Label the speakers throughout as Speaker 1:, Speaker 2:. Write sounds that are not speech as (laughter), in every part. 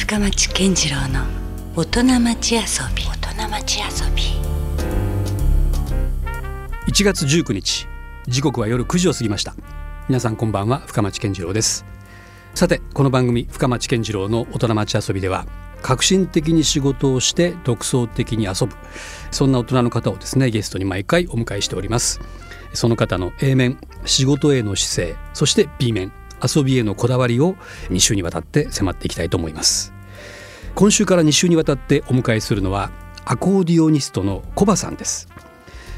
Speaker 1: 深町健次郎の大人町遊び。大人町遊び。
Speaker 2: 1月19日時刻は夜9時を過ぎました。皆さんこんばんは深町健次郎です。さてこの番組深町健次郎の大人町遊びでは革新的に仕事をして独創的に遊ぶそんな大人の方をですねゲストに毎回お迎えしております。その方の A 面仕事への姿勢そして B 面遊びへのこだわりを2週にわたって迫っていきたいと思います。今週から2週にわたってお迎えするのはアコーディオニストのコバさんです。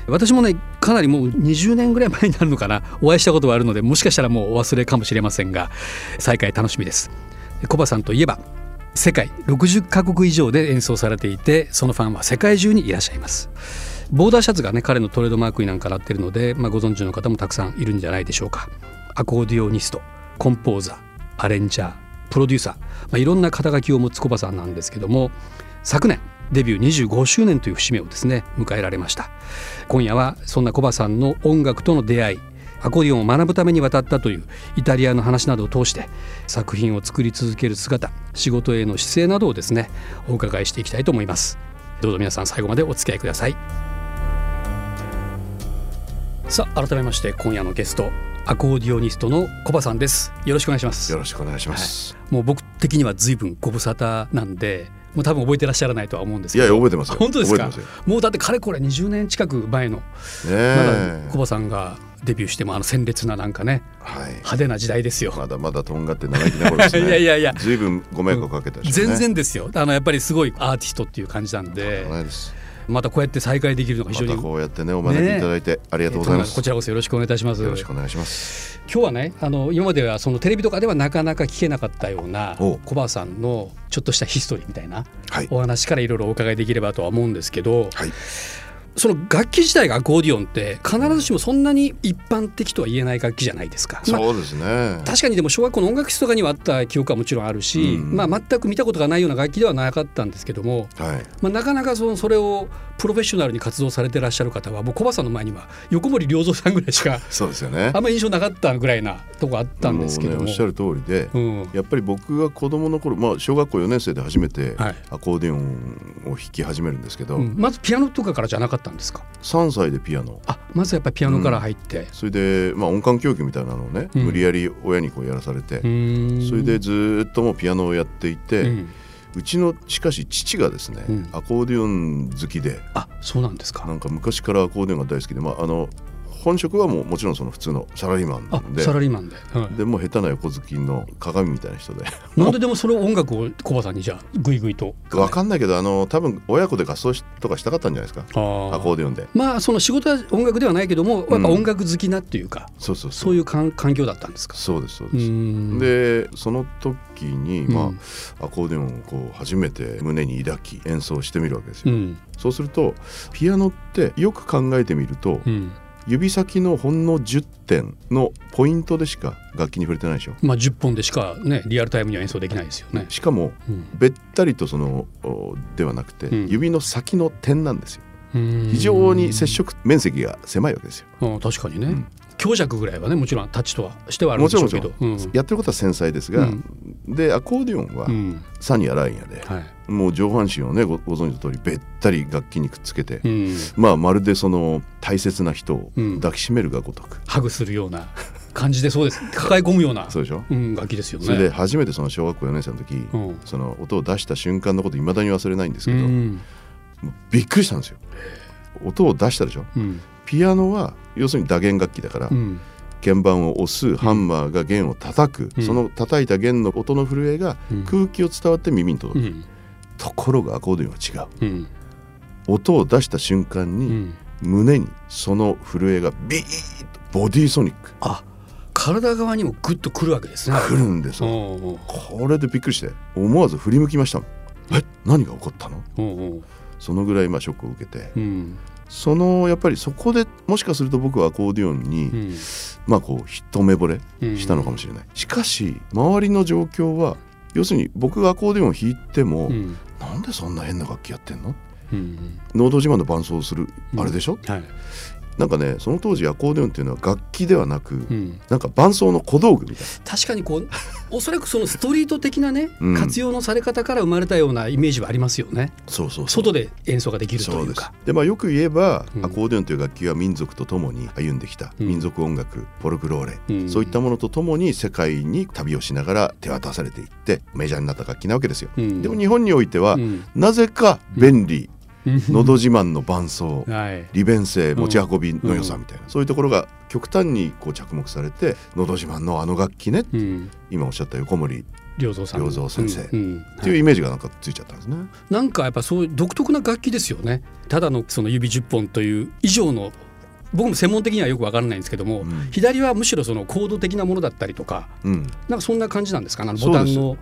Speaker 2: 私もねかなりもう20年ぐらい前になるのかな。お会いしたことはあるのでもしかしたらもうお忘れかもしれませんが再会楽しみです。コバさんといえば世界60カ国以上で演奏されていてそのファンは世界中にいらっしゃいます。ボーダーシャツがね彼のトレードマークになんかなってるので、まあ、ご存知の方もたくさんいるんじゃないでしょうか。アコーディオニスト。コンポーザーアレンジャープロデューサー、まあ、いろんな肩書きを持つコバさんなんですけども昨年デビュー25周年という節目をですね迎えられました。今夜はそんなコバさんの音楽との出会いアコーディオンを学ぶために渡ったというイタリアの話などを通して作品を作り続ける姿仕事への姿勢などをですねお伺いしていきたいと思います。どうぞ皆さん最後までお付き合いください。さあ改めまして今夜のゲストアコーディオニストのコバさんです。よろしくお願いします。
Speaker 3: よろしくお願いします、
Speaker 2: はい、もう僕的には随分ご無沙汰なんでもう多分覚えてらっしゃらないとは思うんですけ
Speaker 3: ど。いや覚えてます
Speaker 2: 本当ですか？もうだってかれこれ20年近く前の、ね、まだコバさんがデビューしてもあの鮮烈ななんかね、はい、派手な時代ですよ。
Speaker 3: まだまだとんがって長生きな頃ですね。(laughs)
Speaker 2: いやいやいや。
Speaker 3: 随分ご迷惑をかけた、ね、
Speaker 2: 全然ですよ。あのやっぱりすごいアーティストっていう感じなんでまたこうやって再会できるのが非常に、
Speaker 3: ま、こうやってねお招きいただいて、ありがとうございます、
Speaker 2: こちらこそよろしくお願いいたします。
Speaker 3: よろしくお願いします。
Speaker 2: 今日はねあの今まではそのテレビとかではなかなか聞けなかったような小葉さんのちょっとしたヒストリーみたいなお話からいろいろお伺いできればとは思うんですけど、はい、その楽器自体がアコーディオンって必ずしもそんなに一般的とは言えない楽器じゃないですか。
Speaker 3: まあ、そうですね。
Speaker 2: 確かにでも小学校の音楽室とかにはあった記憶はもちろんあるし、うん、まあ、全く見たことがないような楽器ではなかったんですけども、はい、まあ、なかなかそのそれをプロフェッショナルに活動されてらっしゃる方はもう小葉さんの前には横森良三さんぐらいしか (laughs)
Speaker 3: そうですよね。
Speaker 2: あんまり印象なかったぐらいなとこあったんですけど
Speaker 3: ね、おっしゃる通りで、うん、やっぱり僕が子供の頃、まあ、小学校4年生で初めてアコーディオンを弾き始めるんですけど、はいうん、
Speaker 2: まずピアノとかからじゃなかったんですか
Speaker 3: ？3歳でピアノ。
Speaker 2: あまずやっぱりピアノから入って、うん、
Speaker 3: それで、まあ、音感教育みたいなのをね、無理やり親にこうやらされてそれでずっともうピアノをやっていて、うちのしかし父がですね、うん、アコーディオン好きで
Speaker 2: あそうなんですか。
Speaker 3: なんか昔からアコーディオンが大好きで、まあ、あの本職はもうもちろんその普通のサラリーマンで。
Speaker 2: サラリーマンで、
Speaker 3: はい、でも下手な横好きの鏡みたいな人で。
Speaker 2: なんででもそれを音楽をコバさんにじゃあグイグイと。
Speaker 3: 分かんないけどあの多分親子で合奏とかしたかったんじゃないですか。アコーディオンで。
Speaker 2: まあその仕事は音楽ではないけども、やっぱ音楽好きなっていうか、うん、そうそう。そういう環境だったんですか？
Speaker 3: そうですそうです。でその時に、まあ、アコーディオンをこう初めて胸に抱き演奏してみるわけですよ、うん、そうするとピアノってよく考えてみると、うん指先のほんの10点のポイントでしか楽器に触れてないでしょ。
Speaker 2: まあ10本でしかねリアルタイムには演奏できないですよね。
Speaker 3: しかも、うん、べったりとそのではなくて、うん、指の先の点なんですよ。非常に接触面積が狭いわけですよ。
Speaker 2: 確かにね、うん、強弱ぐらいはねもちろんタッチとはしてはあるんでしょうけど、
Speaker 3: やってることは繊細ですが、でアコーディオンはサニアラインやで、はい、もう上半身をねごご存知の通りべったり楽器にくっつけて、まあまるでその大切な人を抱きしめるがごとく、
Speaker 2: ハグするような感じでそうです。(laughs) 抱え込むような
Speaker 3: そうでしょ、
Speaker 2: うん、楽器ですよね。
Speaker 3: それで初めてその小学校4年生の時、うん、その音を出した瞬間のこといまだに忘れないんですけど、うん、びっくりしたんですよ。音を出したでしょ、うん、ピアノは要するに打弦楽器だから、鍵盤を押すハンマーが弦を叩く、その叩いた弦の音の震えが空気を伝わって耳に届く、ところがアコーディオンは違う、音を出した瞬間に、胸にその震えがビーッとボディーソニック。
Speaker 2: あ体側にもグッとくるわけですね。
Speaker 3: くるんですよ。これでびっくりして思わず振り向きましたえ何が起こったの？そのぐらいまあショックを受けて、うん、そのやっぱりそこでもしかすると僕はアコーディオンに、うん、まあこう一目惚れしたのかもしれない、うん、しかし周りの状況は要するに僕がアコーディオンを弾いても、うん、なんでそんな変な楽器やってんの、うん、能動自慢の伴奏をするあれでしょ、はい、なんかねその当時アコーディオンっていうのは楽器ではなく、うん、なんか伴奏の小道具みたい
Speaker 2: な。確かにこう (laughs) おそらくそのストリート的なね、うん、活用のされ方から生まれたようなイメージはありますよね。
Speaker 3: そうそう
Speaker 2: 外で演奏ができるというか。
Speaker 3: でまあ、よく言えば、アコーディオンという楽器は民族とともに歩んできた、民族音楽フォルクローレ、そういったものとともに世界に旅をしながら手渡されていってメジャーになった楽器なわけですよ、でも日本においては、なぜか便利、のど自慢の伴奏、はい、利便性持ち運びの良さみたいな、うん、そういうところが極端にこう着目されて「のど自慢のあの楽器ね」うん、今おっしゃった横森
Speaker 2: 良三
Speaker 3: 先生、っていうイメージがなんかついちゃったんですね、
Speaker 2: なんかやっぱそういう独特な楽器ですよね。ただのその指10本という以上の僕も専門的にはよく分からないんですけども、うん、左はむしろそのコード的なものだったりとか、うん、なんかそんな感じなんですか？ねボタンの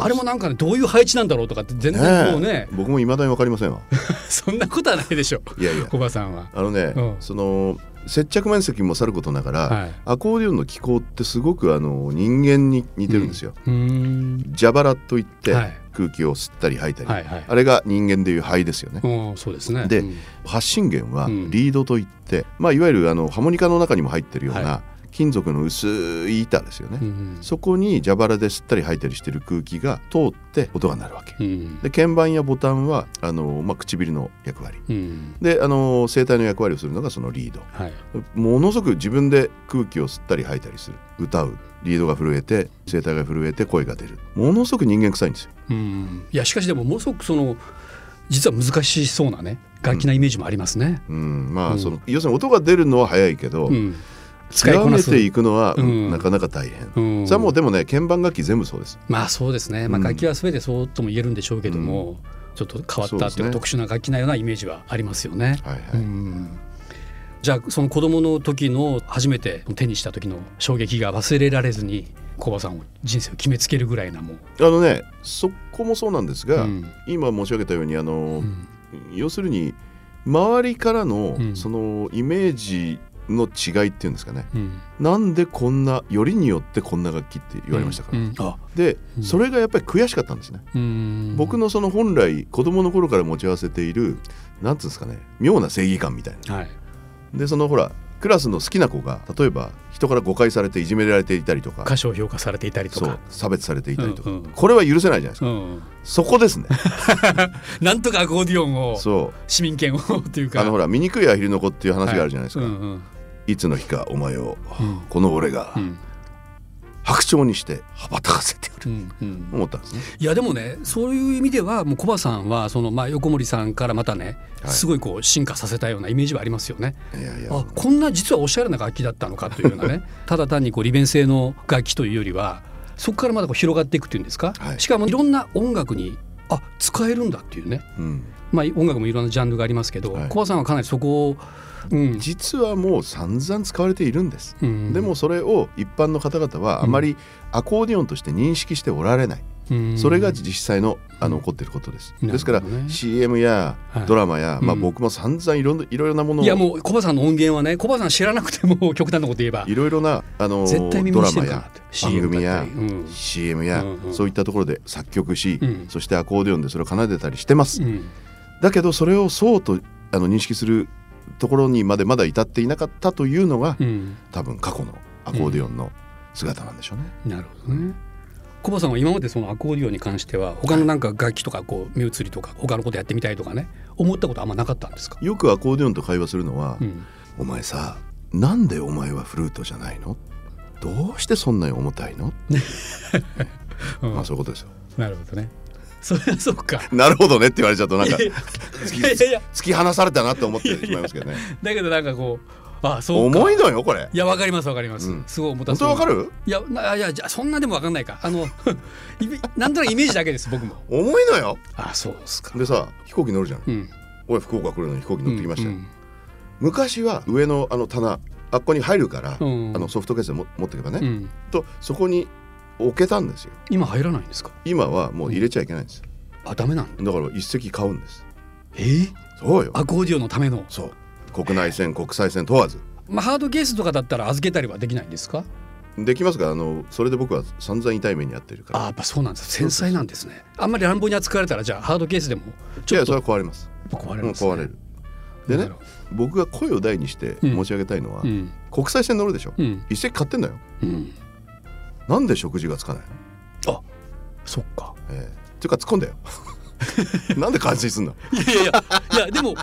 Speaker 2: あれもなんかねどういう配置なんだろうとかって全然もうね、ね、
Speaker 3: 僕もいまだに分かりませんわ。(laughs)
Speaker 2: そんなことはないでしょ。いやいや。小葉さんは。
Speaker 3: あのね、うん、その接着面積もさることながら、はい、アコーディオンの機構ってすごくあの人間に似てるんですよ。蛇腹といって、はい空気を吸ったり吐いたり、はいはい、あれが人間でいう肺ですよね。
Speaker 2: そうですね。
Speaker 3: で、うん、発信源はリードといって、まあ、いわゆるあのハモニカの中にも入ってるような、はい。金属の薄い板ですよね、うん、そこに蛇腹で吸ったり吐いたりしてる空気が通って音が鳴るわけ、うん、で鍵盤やボタンはあの、まあ、唇の役割、うん、であの声帯の役割をするのがそのリード、はい、ものすごく自分で空気を吸ったり吐いたりする。歌う。リードが震えて声帯が震えて声が出る。ものすごく人間臭いんですよ。
Speaker 2: いやしかしでもものすごくその実は難しそうなね楽器なイメージもありますね。
Speaker 3: うん。まあその要するに音が出るのは早いけど、極めていくのは、なかなか大変、うん、それはもうでもね鍵盤楽器全部そうです。
Speaker 2: まあそうですね、まあ、楽器は全てそうとも言えるんでしょうけども、うん、ちょっと変わったっていう特殊な楽器なようなイメージはありますよね。はいはい。うん、じゃあその子供の時の初めて手にした時の衝撃が忘れられずに小葉さんを人生を決めつけるぐらいなもう
Speaker 3: あのねそこもそうなんですが、今申し上げたようにあの、要するに周りからのそのイメージの違いっていうんですかね、うん、なんでこんなよりによってこんな楽器って言われましたから、うん。うん、で、それがやっぱり悔しかったんですね、僕のその本来子供の頃から持ち合わせているなんつうんですかね妙な正義感みたいな、はい、でそのほらクラスの好きな子が例えば人から誤解されていじめられていたりとか
Speaker 2: 過小評価されていたりとか。
Speaker 3: 差別されていたりとか、うんうん、これは許せないじゃないですか、うんうん、そこですね。(laughs)
Speaker 2: なんとかアコーディオンをそう。市民権をっていうか。
Speaker 3: あのほら醜いアヒルの子っていう話があるじゃないですか、はいうんうん。いつの日かお前を、この俺が、白鳥にして羽ばたかせてやる、うんうん、思ったんですね。
Speaker 2: いやでもねそういう意味ではもうコバさんはその、まあ、横森さんからまたね、はい、すごいこう進化させたようなイメージはありますよね。いやいや。あこんな実はおしゃれな楽器だったのかというようなね。(laughs) ただ単にこう利便性の楽器というよりはそこからまだこう広がっていくっていうんですか、はい、しかもいろんな音楽にあ使えるんだっていうね、うん、まあ、音楽もいろんなジャンルがありますけど、はい、コバさんはかなりそこを
Speaker 3: うん、実はもう散々使われているんです、うん、でもそれを一般の方々はあまりアコーディオンとして認識しておられない、うん、それが実際のあの起こっていることです、ですから CM やドラマや、はい、まあ、僕も散々いろいろなもの
Speaker 2: いやもうコバさんの音源はねコバさん知らなくても (laughs) 極端なこと言えば。
Speaker 3: いろいろなあのドラマや番組や、うん、CM や、うんうん、そういったところで作曲し、そしてアコーディオンでそれを奏でたりしてます、だけどそれをそうとあの認識するところにまでまだ至っていなかったというのが、うん、多分過去のアコーディオンの姿なんでしょうね。
Speaker 2: うん、なるほどねコバさんは今までそのアコーディオンに関しては他のなんか楽器とかこう目移りとか他のことやってみたいとかね思ったことあんまなかったんですか？
Speaker 3: よくアコーディオンと会話するのは、うん、お前さなんでお前はフルートじゃないの？どうしてそんなに重たいの、(laughs) うん、まあそういうことですよ。
Speaker 2: なるほどね。それはそうか。(laughs)
Speaker 3: なるほどねって言われちゃうとなんか突き放されたなって思ってしまいますけどね。
Speaker 2: だけどなんかこうあそう
Speaker 3: 重いのよこれ。
Speaker 2: いやわかりますわかります、うん、すごい重た
Speaker 3: そう。本当わかる？
Speaker 2: いやいやじゃそんなでもわかんないか。あの (laughs) なんとなくイメージだけです僕も。
Speaker 3: 重いのよ。
Speaker 2: あそうですか。
Speaker 3: でさ飛行機乗るじゃん、うん、俺福岡来るのに飛行機乗ってきました。よ、うんうん、昔は上のあの棚あっこに入るから、うん、あのソフトケースでも持っていけばね、うん、とそこに置けたんですよ。
Speaker 2: 今入らないんですか？
Speaker 3: 今はもう入れちゃいけないんです、
Speaker 2: あダメなん
Speaker 3: だ。から一席買うんです。
Speaker 2: え？ー、
Speaker 3: そうよ。
Speaker 2: アコーディオンのための。
Speaker 3: そう国内線国際線問わず。
Speaker 2: まあハードケースとかだったら預けたりはできないんですか？
Speaker 3: できますがあのそれで僕は散々痛い目に遭ってるから。
Speaker 2: あやっぱそうなんです。繊細なんですね。あんまり乱暴に扱われたらじゃあハードケースでも
Speaker 3: ちょっと。いやそれは壊れます。
Speaker 2: 壊れます、
Speaker 3: ね、壊れる。でね僕が声を大にして申し上げたいのは、うん、国際線乗るでしょ、うん、一席買ってんだよ、うん、なんで食事がつかない
Speaker 2: の？あそっか。
Speaker 3: ええ。ー、っていうか突っ込んだよ。(laughs) なんで感心すんの？
Speaker 2: いやいやいやでも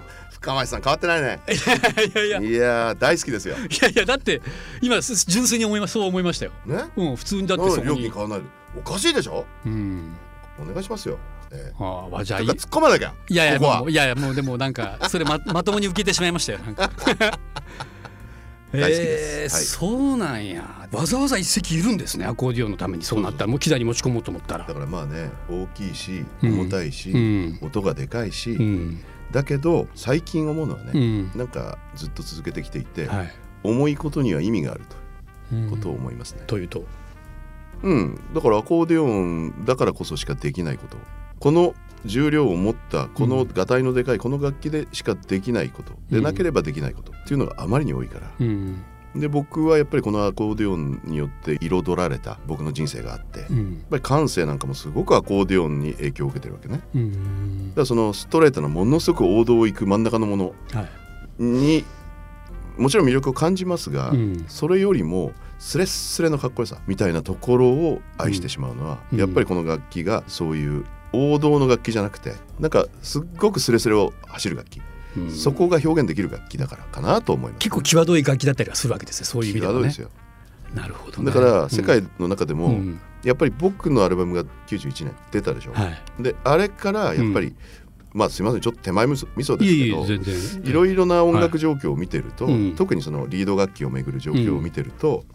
Speaker 3: 深町さん変わってないね。(laughs)
Speaker 2: いやいや
Speaker 3: いや。大好きですよ。
Speaker 2: いやいやだって今純粋に思いますそう思いましたよ。ね？うん普通にだって
Speaker 3: そ料金変わらないおかしいでしょ？うん。お願いしますよ。
Speaker 2: えー、ああじゃあ
Speaker 3: 突っ込まなきゃ
Speaker 2: いやいやもういやいやもうでもなんかそれま (laughs) まともに受けてしまいましたよなんか。(laughs)
Speaker 3: 大好きです、
Speaker 2: えーはい、そうなんや。わざわざ一席いるんですねアコーディオンのために。そうなったらもう機材に持ち込もうと思ったら。
Speaker 3: だからまあね大きいし重たいし、うん、音がでかいし、うん、だけど最近思うのはね、うん、なんかずっと続けてきていて、はい、重いことには意味があるということを思いますね。
Speaker 2: というと？
Speaker 3: うん。だからアコーディオンだからこそしかできないこと。この重量を持ったこのがたいのでかいこの楽器でしかできないこと。でなければできないことっていうのがあまりに多いから、うん、で僕はやっぱりこのアコーディオンによって彩られた僕の人生があって、うん、やっぱり感性なんかもすごくアコーディオンに影響を受けてるわけね、うん、だからそのストレートなものすごく王道を行く真ん中のものに、はい、もちろん魅力を感じますが、それよりもスレッスレのかっこよさみたいなところを愛してしまうのは、やっぱりこの楽器がそういう王道の楽器じゃなくてなんかすっごくスレスレを走る楽器、うん、そこが表現できる楽器だからかなと思います、
Speaker 2: ね、結構際どい楽器だったりはするわけですよそういう意味では、ね、ですよ。なるほど、
Speaker 3: ね、だから世界の中でも、うん、やっぱり僕のアルバムが91年出たでしょ、はい、であれからやっぱり、うん、まあすみませんちょっと手前味噌ですけどいろいろな音楽状況を見てると、はい、特にそのリード楽器をめぐる状況を見てると、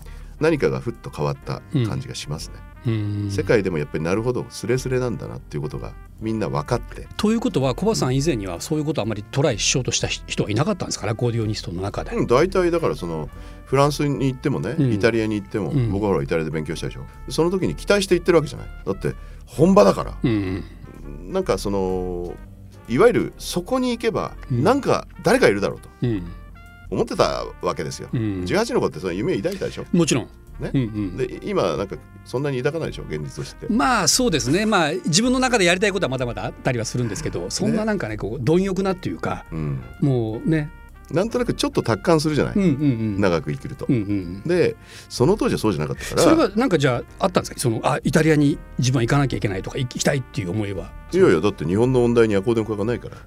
Speaker 3: 何かがふっと変わった感じがしますね。世界でもやっぱりなるほどスレスレなんだなっていうことがみんな分かって。
Speaker 2: ということは小林さん以前にはそういうことをあまりトライしようとした人はいなかったんですかアコーディオニストの中で。
Speaker 3: うん、大体だからそのフランスに行ってもね、イタリアに行っても、うん、僕はほらイタリアで勉強したでしょ？その時に期待して行ってるわけじゃない。だって本場だから、うん、なんかそのいわゆるそこに行けば、うん、なんか誰かいるだろうと。うん。思ってたわけですよ、うん、18の子ってその夢抱いたでしょ？
Speaker 2: もちろん
Speaker 3: ね、うんうん、で今なんかそんなに抱かないでしょ現実として。
Speaker 2: まあそうですね。まあ自分の中でやりたいことはまだまだあったりはするんですけどそんななんかねこう貪欲なっていうか、うん、もうね。
Speaker 3: なんとなくちょっと達観するじゃない、うんうんうん、長く生きると、うんうん、でその当時はそうじゃなかったから。
Speaker 2: それはなんかじゃああったんですか？そのあイタリアに自分は行かなきゃいけないとか行きたいっていう思いは？
Speaker 3: いやいやだって日本の音大にアコーディオン科がないから。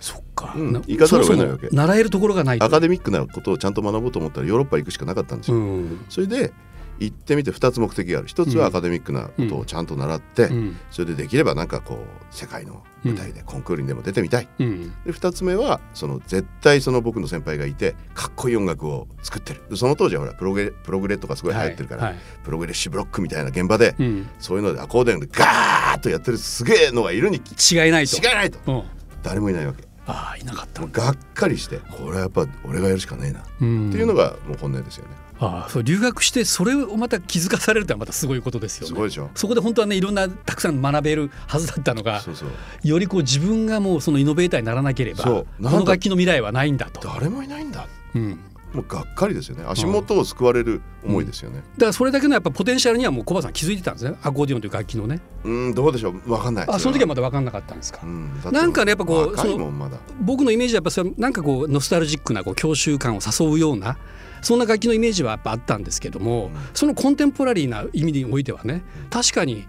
Speaker 2: そっか、
Speaker 3: うん、行かざるを得ないわけ。
Speaker 2: 習えるところがない
Speaker 3: アカデミックなことをちゃんと学ぼうと思ったらヨーロッパ行くしかなかったんですよ、うん、それで行ってみて2つ目的がある。一つはアカデミックなことをちゃんと習って、うん、それでできればなんかこう世界の舞台でコンクールにでも出てみたい、うん、で2つ目はその絶対その僕の先輩がいてかっこいい音楽を作ってる。その当時はほらプログレプログレとかすごい流行ってるから、プログレッシブロックみたいな現場で、うん、そういうのでアコーディオンでガーッとやってるすげえのがいるに
Speaker 2: 違いないと。
Speaker 3: 違いないと、誰もいないわけ。
Speaker 2: ああいなかった
Speaker 3: がっかりしてこれはやっぱ俺がやるしかねえな。っていうのがもう本音ですよね。
Speaker 2: ああそう留学してそれをまた気づかされるってまたすごいことですよね。
Speaker 3: すごいでしょ。
Speaker 2: そこで本当はねいろんなたくさん学べるはずだったのがそうそう。よりこう自分がもうそのイノベーターにならなければこの楽器の未来はないんだと。
Speaker 3: 誰もいないんだ、うん、もうがっかりですよね。足元を救われる思いですよね、うん、
Speaker 2: だからそれだけのやっぱポテンシャルにはもう小林さん気づいてたんですね。アコーディオンという楽器のね。
Speaker 3: うんどうでしょう。分かんない
Speaker 2: あその時はまだ分かんなかったんですか、うん、なんかねやっぱこうその僕のイメージはやっぱそれなんかこうノスタルジックなこう郷愁感を誘うようなそんな楽器のイメージはやっぱあったんですけども、うん、そのコンテンポラリーな意味においてはね確かに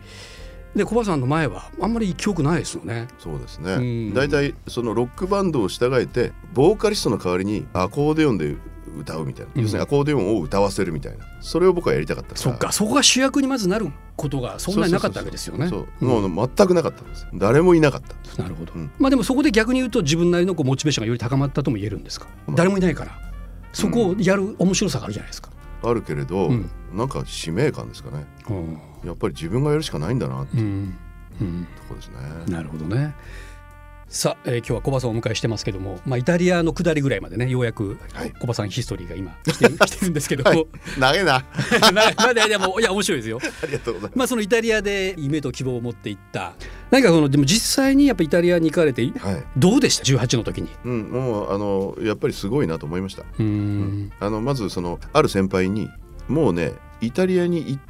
Speaker 2: で小林さんの前はあんまり記憶ないですよね。
Speaker 3: そうですね。大、体、そのロックバンドを従えてボーカリストの代わりにアコーディオンで歌うみたいな、要するにアコーディオンを歌わせるみたいな。それを僕はやりたかった
Speaker 2: そっか。そこが主役にまずなることがそんなになかったわけですよね。
Speaker 3: もう全くなかったんです。誰もいなかった。
Speaker 2: なるほど、うん、まあでもそこで逆に言うと自分なりのこうモチベーションがより高まったとも言えるんですか、まあ、誰もいないから。そこをやる面白さがあるじゃないですか、
Speaker 3: あるけれど、うん、なんか使命感ですかね、うん、やっぱり自分がやるしかないんだなっていう、とこですね。
Speaker 2: なるほどねさあ、えー、今日は小葉さんをお迎えしてますけども、まあ、イタリアの下りぐらいまでねようやく小葉さんヒストリーが今来て (laughs) 来てるんですけども、はい、
Speaker 3: 長いな。(laughs)
Speaker 2: まだいやもいや面白いですよ。(laughs)
Speaker 3: ありがとうございます、
Speaker 2: まあ、そのイタリアで夢と希望を持っていった。何かそのでも実際にやっぱイタリアに行かれて、はい、どうでした？18の時に、
Speaker 3: うん、もうあのやっぱりすごいなと思いました。うん、あのまずそのある先輩にもうねイタリアに行っ、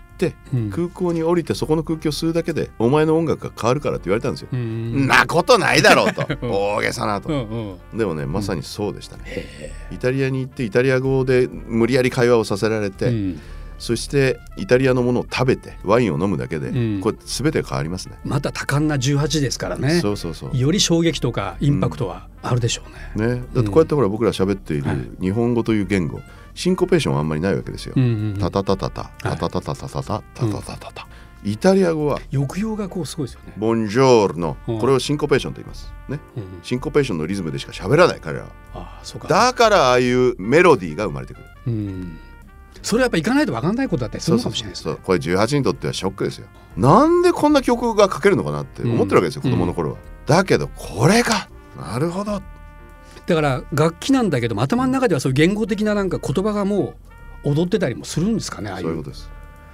Speaker 3: 空港に降りてそこの空気を吸うだけでお前の音楽が変わるからって言われたんですよ。ん。なことないだろうと。(laughs) 大げさなと。でもねまさにそうでしたね。イタリアに行ってイタリア語で無理やり会話をさせられて、そしてイタリアのものを食べてワインを飲むだけで、うん、これ全て変わりますね。
Speaker 2: また多感な18ですからね。
Speaker 3: そうそうそう。
Speaker 2: より衝撃とかインパクトはあるでしょう
Speaker 3: ね、うん、ね。だってこうやってほら僕ら喋っている日本語という言語、はい、シンコペーションはあんまりないわけですよ、タタタタタタタタタタタタタタタタタ。イタリア語は
Speaker 2: 抑揚がこうすごいですよね。
Speaker 3: ボンジョールのこれをシンコペーションと言います。ね、うん、シンコペーションのリズムでしか喋らない彼らは。あそうか。だからああいうメロディーが生まれてくる。うん。
Speaker 2: それはやっぱ行かないと分かんないことだったりするかもしれないです、ね、
Speaker 3: これ18にとってはショックですよ。なんでこんな曲が書けるのかなって思ってるわけですよ、うん、子供の頃は、だけどこれかなるほど
Speaker 2: だから楽器なんだけども頭の中ではそういう言語的ななんか言葉がもう踊ってたりもするんですかね
Speaker 3: そういうことです。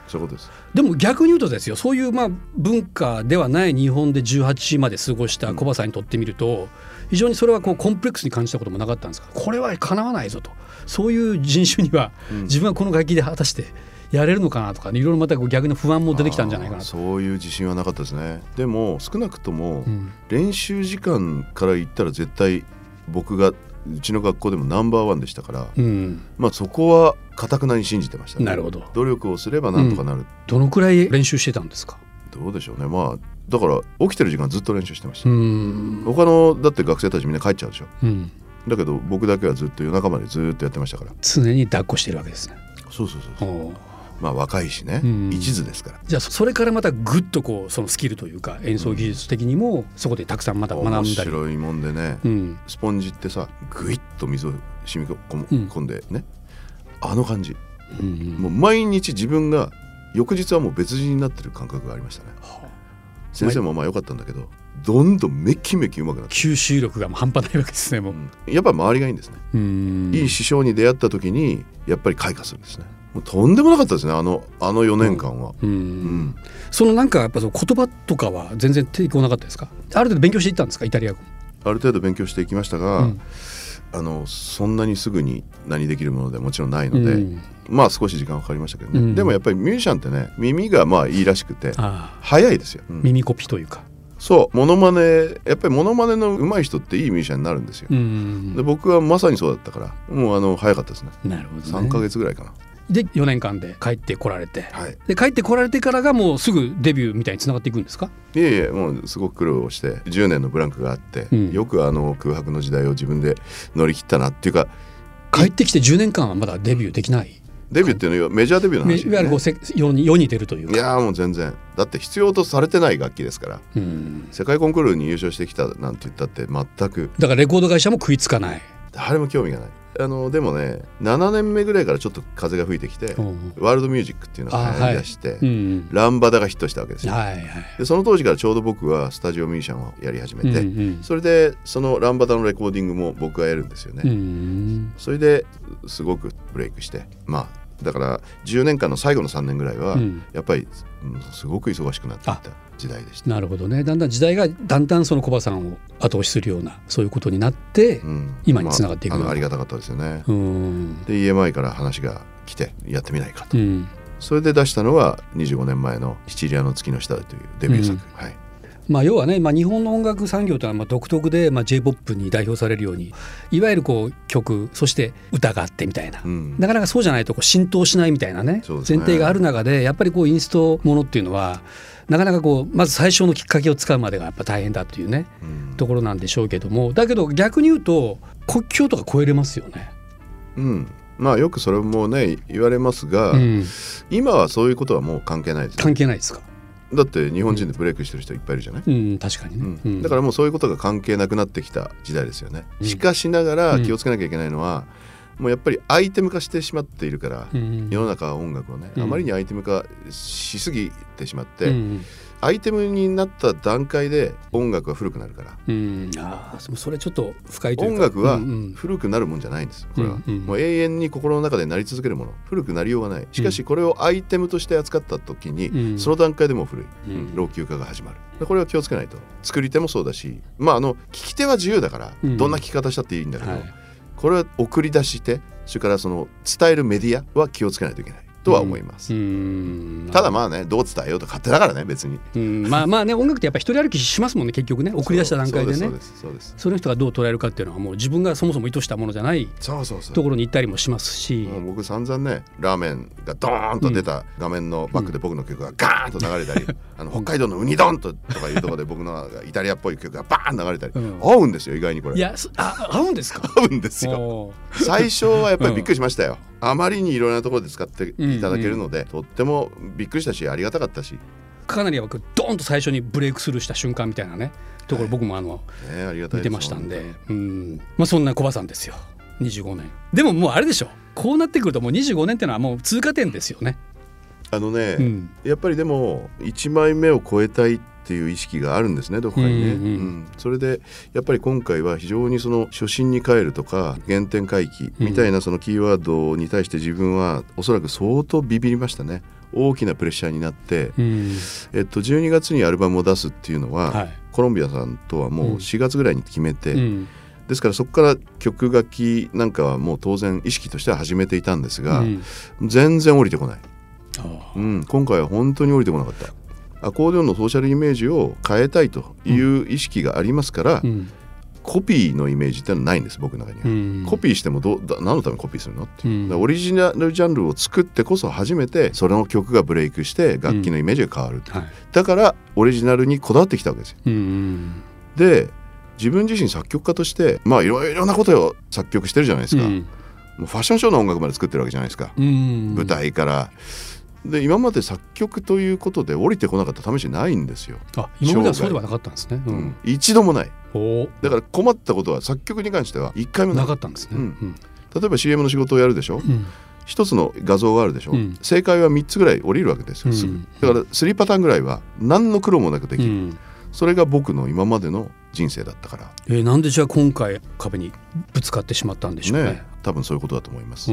Speaker 3: そういうことです。
Speaker 2: でも逆に言うとですよそういうまあ文化ではない日本で18まで過ごした小葉さんにとってみると、非常にそれはこうコンプレックスに感じたこともなかったんですか？これはかなわないぞと。そういう人種には自分はこの楽器で果たしてやれるのかなとか、ね、いろいろまた逆の不安も出てきたんじゃないかな
Speaker 3: そういう自信はなかったですね。でも少なくとも練習時間から言ったら絶対僕がうちの学校でもナンバーワンでしたから、うん、まあそこはかたくなに信じてました、ね、
Speaker 2: なるほど。
Speaker 3: 努力をすればなんとかなる、うん、
Speaker 2: どのくらい練習してたんですか？
Speaker 3: どうでしょうね。まあだから起きてる時間ずっと練習してました。他のだって学生たちみんな帰っちゃうでしょ、うん、だけど僕だけはずっと夜中までずっとやってましたから。
Speaker 2: 常に抱っこしてるわけですね。
Speaker 3: そうそうそうそうまあ若いしね、一途ですから。
Speaker 2: じゃあそれからまたぐっとこうそのスキルというか演奏技術的にもそこでたくさんまた学んだり。面
Speaker 3: 白いもんでね、うん、スポンジってさぐいっと水を染み込んでね、あの感じ、うんうん、もう毎日自分が翌日はもう別人になってる感覚がありましたね、はあ、先生もまあ良かったんだけどどんどんめきめきうまくなって
Speaker 2: 吸収力が半端ないわけですねもう、
Speaker 3: うん、やっぱ周りがいいんですね。いい師匠に出会った時にやっぱり開花するんですねもうとんでもなかったですねあのあの4年間は、うん、うん、
Speaker 2: そのなんかやっぱその言葉とかは全然抵抗なかったですか？ある程度勉強していったんですか？イタリア語。
Speaker 3: ある程度勉強していきましたが、うん、あのそんなにすぐに何できるものではもちろんないので、うん、まあ少し時間かかりましたけどね、うん、でもやっぱりミュージシャンってね耳がまあいいらしくて早いですよ、
Speaker 2: 耳コピというか。
Speaker 3: そう。モノマネやっぱりモノマネの上手い人っていいミュージシャンになるんですよ、で僕はまさにそうだったからもうあの早かったですね。
Speaker 2: なるほど、ね、
Speaker 3: 3か月ぐらいかな
Speaker 2: で4年間で帰ってこられて、はい、で帰ってこられてからがもうすぐデビューみたいにつながっていくんですか？
Speaker 3: いえいえもうすごく苦労して10年のブランクがあって、うん、よくあの空白の時代を自分で乗り切ったなっていうか
Speaker 2: 帰ってきて10年間はまだデビューできない？
Speaker 3: デビューっていうのはメジャーデビューの話、
Speaker 2: ね、いわゆるこうせ世に世に出るという
Speaker 3: いやもう全然。だって必要とされてない楽器ですから、うん、世界コンクールに優勝してきたなんて言ったって全く。
Speaker 2: だからレコード会社も食いつかない
Speaker 3: 誰も興味がない。あのでもね7年目ぐらいからちょっと風が吹いてきて、ワールドミュージックっていうのが流行りだして、はいうん、ランバダがヒットしたわけですよ、はいはい、でその当時からちょうど僕はスタジオミュージシャンをやり始めて、うんうん、それでそのランバダのレコーディングも僕がやるんですよね、うん、それですごくブレイクしてまあだから10年間の最後の3年ぐらいは、やっぱり、うん、すごく忙しくなっていった時代でした。
Speaker 2: なるほどね。だんだん時代がだんだんそのコバさんを後押しするようなそういうことになって、うん、今につながっていく、
Speaker 3: まあ、ありがたかったですよね。で EMI から話が来てやってみないかと、うん、それで出したのは25年前の「シチリアの月の下で」というデビュー作、はい
Speaker 2: まあ、要はね、まあ、日本の音楽産業というのはまあ独特で、まあ、j p o p に代表されるようにいわゆるこう曲そして歌があってみたいな、うん、なかなかそうじゃないとこう浸透しないみたいなね、ね、前提がある中でやっぱりこうインストものっていうのはなかなかこうまず最初のきっかけをつかむまでがやっぱ大変だというね、うん、ところなんでしょうけどもだけど逆に言うと国境とか超えれますよね。
Speaker 3: うん。まあよくそれもね言われますが、うん、今はそういうことはもう関係ないです、
Speaker 2: 関係ないですか？
Speaker 3: だって日本人でブレイクしてる人いっぱいいるじゃない、
Speaker 2: うん、確かにね、
Speaker 3: うん、だからもうそういうことが関係なくなってきた時代ですよね、しかしながら気をつけなきゃいけないのは、もうやっぱりアイテム化してしまっているから、世の中は音楽をね、あまりにアイテム化しすぎてしまって、アイテムになった段階で音楽は古くなるから、
Speaker 2: うん、あそれちょっと深い
Speaker 3: 音楽は古くなるもんじゃないんですこれは、うんうん、もう永遠に心の中でなり続けるもの。古くなりようがない。しかしこれをアイテムとして扱った時に、うん、その段階でも古い、うん、老朽化が始まる。これは気をつけないと。作り手もそうだしまああの聞き手は自由だから、どんな聞き方したっていいんだけど、はい、これは送り出してそれからその伝えるメディアは気をつけないといけないとは思います、ただまあねどう伝えようと勝手だからね別に、
Speaker 2: まあまあね音楽ってやっぱ一人歩きしますもんね結局ね。送り出した段階でね。その人がどう捉えるかっていうのはもう自分がそもそも意図したものじゃないところに行ったりもしますし。
Speaker 3: 僕散々ねラーメンがドーンと出た画面のバックで僕の曲がガーンと流れたり、(laughs) あの北海道のウニ丼ととかいうところで僕のイタリアっぽい曲がバーン流れたり、合うんですよ意外にこれ。
Speaker 2: いやあ合うんですか？
Speaker 3: 合うんですよ。最初はやっぱりびっくりしましたよ、あまりにいろんなところで使っていただけるので、うん。うん、とってもびっくりしたしありがたかったし。
Speaker 2: かなり僕ドーンと最初にブレイクスルーした瞬間みたいなねところ僕もあの、
Speaker 3: ね、ありが
Speaker 2: たい見てましたんで、うん。まあ、そんなコバさんですよ。25年。でももうあれでしょ。こうなってくるともう25年っていうのはもう通過点ですよね。
Speaker 3: あのね、うん、やっぱりでも1枚目を超えたいっていう意識があるんですねどこかにね、うん、うんうん、それでやっぱり今回は非常にその初心に帰るとか原点回帰みたいなそのキーワードに対して自分はおそらく相当ビビりましたね。大きなプレッシャーになって、うん、えっと、12月にアルバムを出すっていうのは、はい、コロンビアさんとはもう4月ぐらいに決めて、ですからそこから曲書きなんかはもう当然意識としては始めていたんですが、全然降りてこない、うん、今回は本当に降りてこなかったアコーディオンのソーシャルイメージを変えたいという意識がありますから、うん、コピーのイメージってのはないんです僕の中には、うん、コピーしてもど何のためにコピーするのっていう、うん、オリジナルジャンルを作ってこそ初めてそれの曲がブレイクして楽器のイメージが変わる、はい、だからオリジナルにこだわってきたわけですよ、で自分自身作曲家としてまあいろいろなことを作曲してるじゃないですか、もうファッションショーの音楽まで作ってるわけじゃないですか、舞台からで今まで作曲ということで降りてこなかった試しないんですよ。
Speaker 2: あ今まではそうではなかったんですね。
Speaker 3: うん、一度もない。だから困ったことは作曲に関しては一回も
Speaker 2: なかったんですね。うん、
Speaker 3: 例えば CM の仕事をやるでしょ？うん。一つの画像があるでしょ、うん、正解は3つぐらい降りるわけですよ、すぐ。だから3パターンぐらいは何の苦労もなくできる、うん、それが僕の今までの人生だったから、
Speaker 2: えー、なんでじゃあ今回壁にぶつかってしまったんでしょうね、ね、
Speaker 3: 多分そういうことだと思います、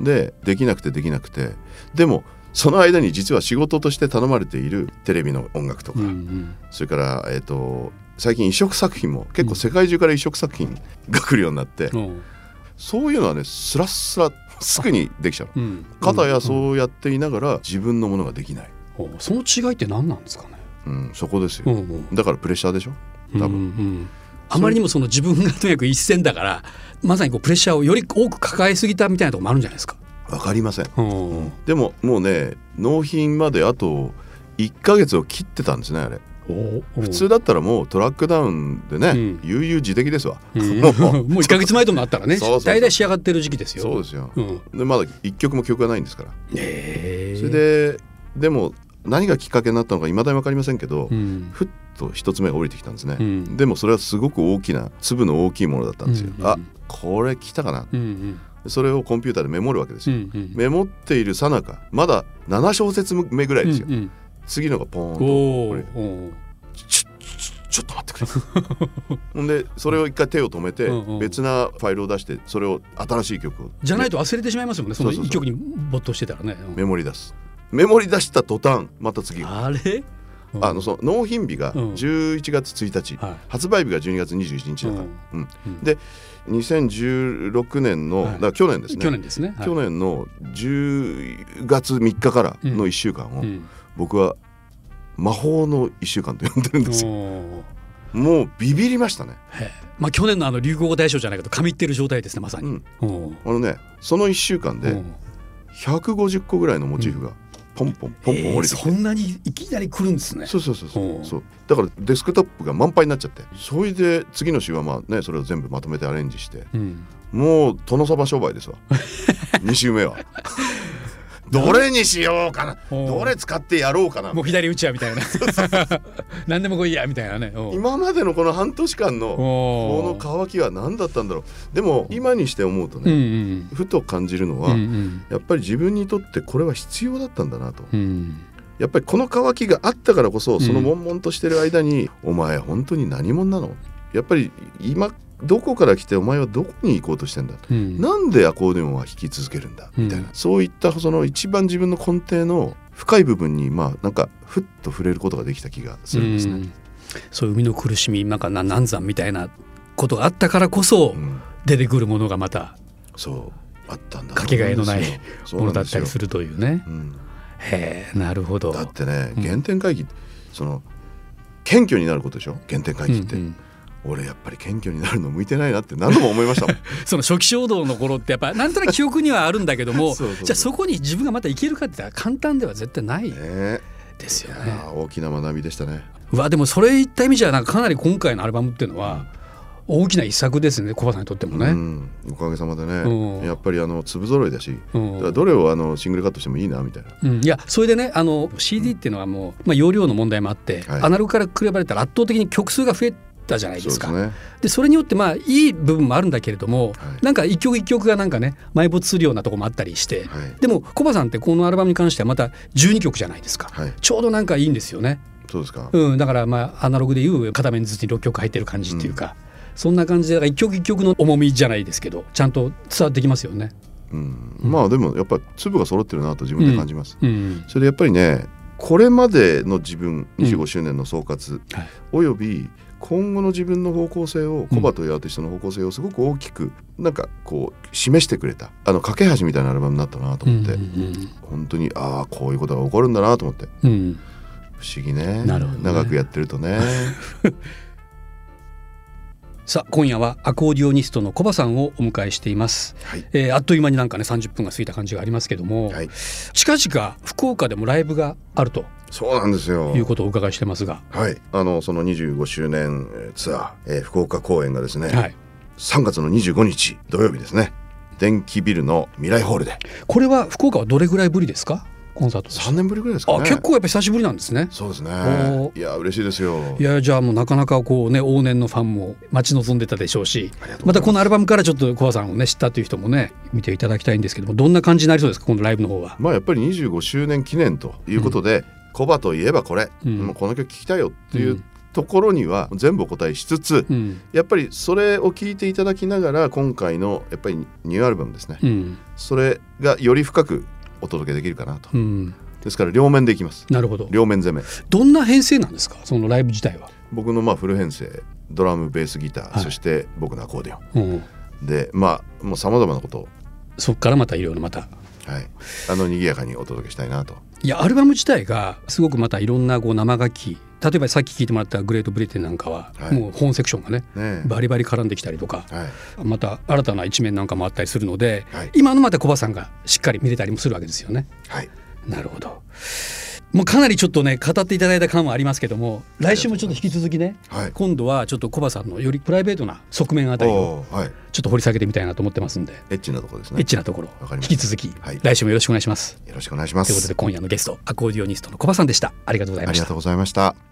Speaker 3: でできなくてできなくて。でもその間に実は仕事として頼まれているテレビの音楽とか、うんうん、それから、えーと、最近移植作品も結構世界中から移植作品が来るようになって、うん、そういうのはねスラスラすぐにできちゃう、うん、片やそうやっていながら自分のものができない、
Speaker 2: うん、その違いって何なんですかね、
Speaker 3: うん、そこですよ、うんうん、だからプレッシャーでしょ？多分、うんうん
Speaker 2: あまりにもその自分がとにかく一線だからまさにこうプレッシャーをより多く抱えすぎたみたいなところもあるんじゃないですか
Speaker 3: 分かりません、でももうね納品まであと1か月を切ってたんですねあれ。普通だったらもうトラックダウンでね、うん、悠々自適ですわ、
Speaker 2: うん、(laughs) もう1か月前ともあったらね。大体仕上がってる時期ですよ。
Speaker 3: そうですよ、うん、でまだ1曲も曲がないんですから。へそれででも何がきっかけになったのかいまだに分かりませんけど、ふっと一つ目が降りてきたんですね、でもそれはすごく大きな粒の大きいものだったんですよ、あこれ来たかな、うんうんそれをコンピューターでメモるわけですよ、うんうん、メモっているさなかまだ7小節目ぐらいですよ、うんうん、次のがポーンとこれちょちょっと待ってくれ。(laughs) ほんでそれを一回手を止めて別なファイルを出してそれを新しい曲を。
Speaker 2: じゃないと忘れてしまいますよね。その一曲に没頭してたらね。
Speaker 3: メモリ出す。メモリ出した途端また次
Speaker 2: あれ？
Speaker 3: あのその納品日が11月1日、うんはい、発売日が12月21日だから、うん。うん、で2016年の、はい、だ去年ですね。
Speaker 2: 去年ですね、
Speaker 3: はい、去年の10月3日からの1週間を、僕は魔法の1週間と呼んでるんですよ。もうビビりましたね。
Speaker 2: まあ去年のあの流行語大賞じゃないかと神ってる状態ですねまさに。
Speaker 3: あのねその1週間で150個ぐらいのモチーフがポンポンポンポン降りて
Speaker 2: そんなにいきなり来るんですね。
Speaker 3: そうそうそうそう。そう。だからデスクトップが満杯になっちゃって。それで次の週はまあねそれを全部まとめてアレンジして、うん、もう殿様商売ですわ。(laughs) 2週目はどれにしようかな。どれ使ってやろうかな。
Speaker 2: もう左打ちやみたいな。(laughs) 何でも来いやみたいなね。
Speaker 3: 今までのこの半年間のこの乾きは何だったんだろう。でも今にして思うとね、うんうん、ふと感じるのは、うんうん、やっぱり自分にとってこれは必要だったんだなと。うん。やっぱりこの乾きがあったからこそその悶々としてる間に、うん、お前本当に何者なの？やっぱり今どこから来てお前はどこに行こうとしてんだ、うん、なんでアコーディオンは弾き続けるんだ？みたいな、うん、そういったその一番自分の根底の深い部分にまあなんかふっと触れることができた気がするんですね。うん、
Speaker 2: そういう生みの苦しみなんか難産みたいなことがあったからこそ出てくるものがまた、
Speaker 3: そうあったんだ
Speaker 2: かけがえのないものだったりするというね。うへえなるほど。
Speaker 3: だってね原点回帰、その謙虚になることでしょ？原点回帰って。うんうん俺やっぱり謙虚になるの向いてないなって何度も思いました (laughs)
Speaker 2: その初期衝動の頃ってやっぱなんとなく記憶にはあるんだけども (laughs) じゃあそこに自分がまたいけるかって簡単では絶対ないですよね。
Speaker 3: 大きな学びでしたね。
Speaker 2: うわでもそれ言った意味じゃなんかかなり今回のアルバムっていうのは、大きな一作ですね小林さんにとってもね、う
Speaker 3: ん、おかげさまでね、うん、やっぱりあの粒揃いだし、うん、どれをあのシングルカットしてもいいなみたい
Speaker 2: な、いやそれでねあの CD っていうのはもう、まあ、容量の問題もあって、はい、アナログから比べたら圧倒的に曲数が増えたじゃないですか。そで、ね、それによってまあいい部分もあるんだけれども、はい、なんか一曲一曲がなんかね埋没するようなところもあったりして、はい、でもコバさんってこのアルバムに関してはまた12曲じゃないですか、はい、ちょうどなんかいいんですよね。
Speaker 3: そうですか、
Speaker 2: うん、だからまあアナログでいう片面ずつに6曲入ってる感じっていうか、うん、そんな感じで一曲一曲の重みじゃないですけどちゃんと伝わってきますよね。
Speaker 3: うん、まあでもやっぱ粒が揃ってるなと自分で感じます。うん、それでやっぱりねこれまでの自分25周年の総括、および今後の自分の方向性をコバというアーティストの方向性をすごく大きくなんかこう示してくれたあの架け橋みたいなアルバムになったなと思って、本当にああこういうことが起こるんだなと思って、うん、不思議ね、ね、長くやってるとね。(laughs)
Speaker 2: さあ今夜はアコーディオニストのコバさんをお迎えしています、はい、えー、あっという間になんかね30分が過ぎた感じがありますけども、はい、近々福岡でもライブがあると
Speaker 3: そうなんですよ。
Speaker 2: いうことをお伺いしてますが。
Speaker 3: はい。あのその25周年ツアー、えー、福岡公演がですね、はい、3月の25日土曜日ですね。電気ビルの未来ホールで。
Speaker 2: これは福岡はどれぐらいぶりですか？コンサート
Speaker 3: 三年ぶりぐらいですか、ね、
Speaker 2: あ結構やっぱ久しぶりなんですね。
Speaker 3: そうですね。いや嬉しいですよ。
Speaker 2: いやじゃあもうなかなかこうね往年のファンも待ち望んでたでしょうしまたこのアルバムからちょっとコアさんをね知ったという人もね見ていただきたいんですけどもどんな感じになりそうですか？このライブの方は。
Speaker 3: まあやっぱり25周年記念ということで、うん、コバといえばこれ、うん、もうこの曲聴きたいよっていう、うん。ところには全部お答えしつつ、うん、やっぱりそれを聞いていただきながら今回のやっぱりニューアルバムですね、うん、それがより深くお届けできるかなと、うん、ですから両面でいきます。
Speaker 2: なるほど。
Speaker 3: 両面攻め。
Speaker 2: どんな編成なんですか？そのライブ自体は。
Speaker 3: 僕のまあフル編成ドラムベースギター、はい、そして僕のアコーディオ。ン、うん、でまあもうさまざまなことを。
Speaker 2: そこからまたいろいろまた。はい。
Speaker 3: あの賑やかにお届けしたいなと
Speaker 2: いやアルバム自体がすごくまたいろんなこう生楽器例えばさっき聞いてもらった「グレート・ブリテン」なんかは、はい、もう本セクションがね、ね、バリバリ絡んできたりとか、はい、また新たな一面なんかもあったりするので、はい、今のまたコバさんがしっかり見れたりもするわけですよね。はい。なるほどもうかなりちょっとね語っていただいた感はありますけども来週もちょっと引き続きね、はい、今度はちょっとコバさんのよりプライベートな側面あたりをちょっと掘り下げてみたいなと思ってますんで
Speaker 3: エッチなところですね。
Speaker 2: エッチなところ引き続き、はい、来週もよろしくお願いします。
Speaker 3: よろしくお願いします。
Speaker 2: ということで今夜のゲストアコーディオニストのコバさんでした。ありがとうございました。ありが
Speaker 3: とうございました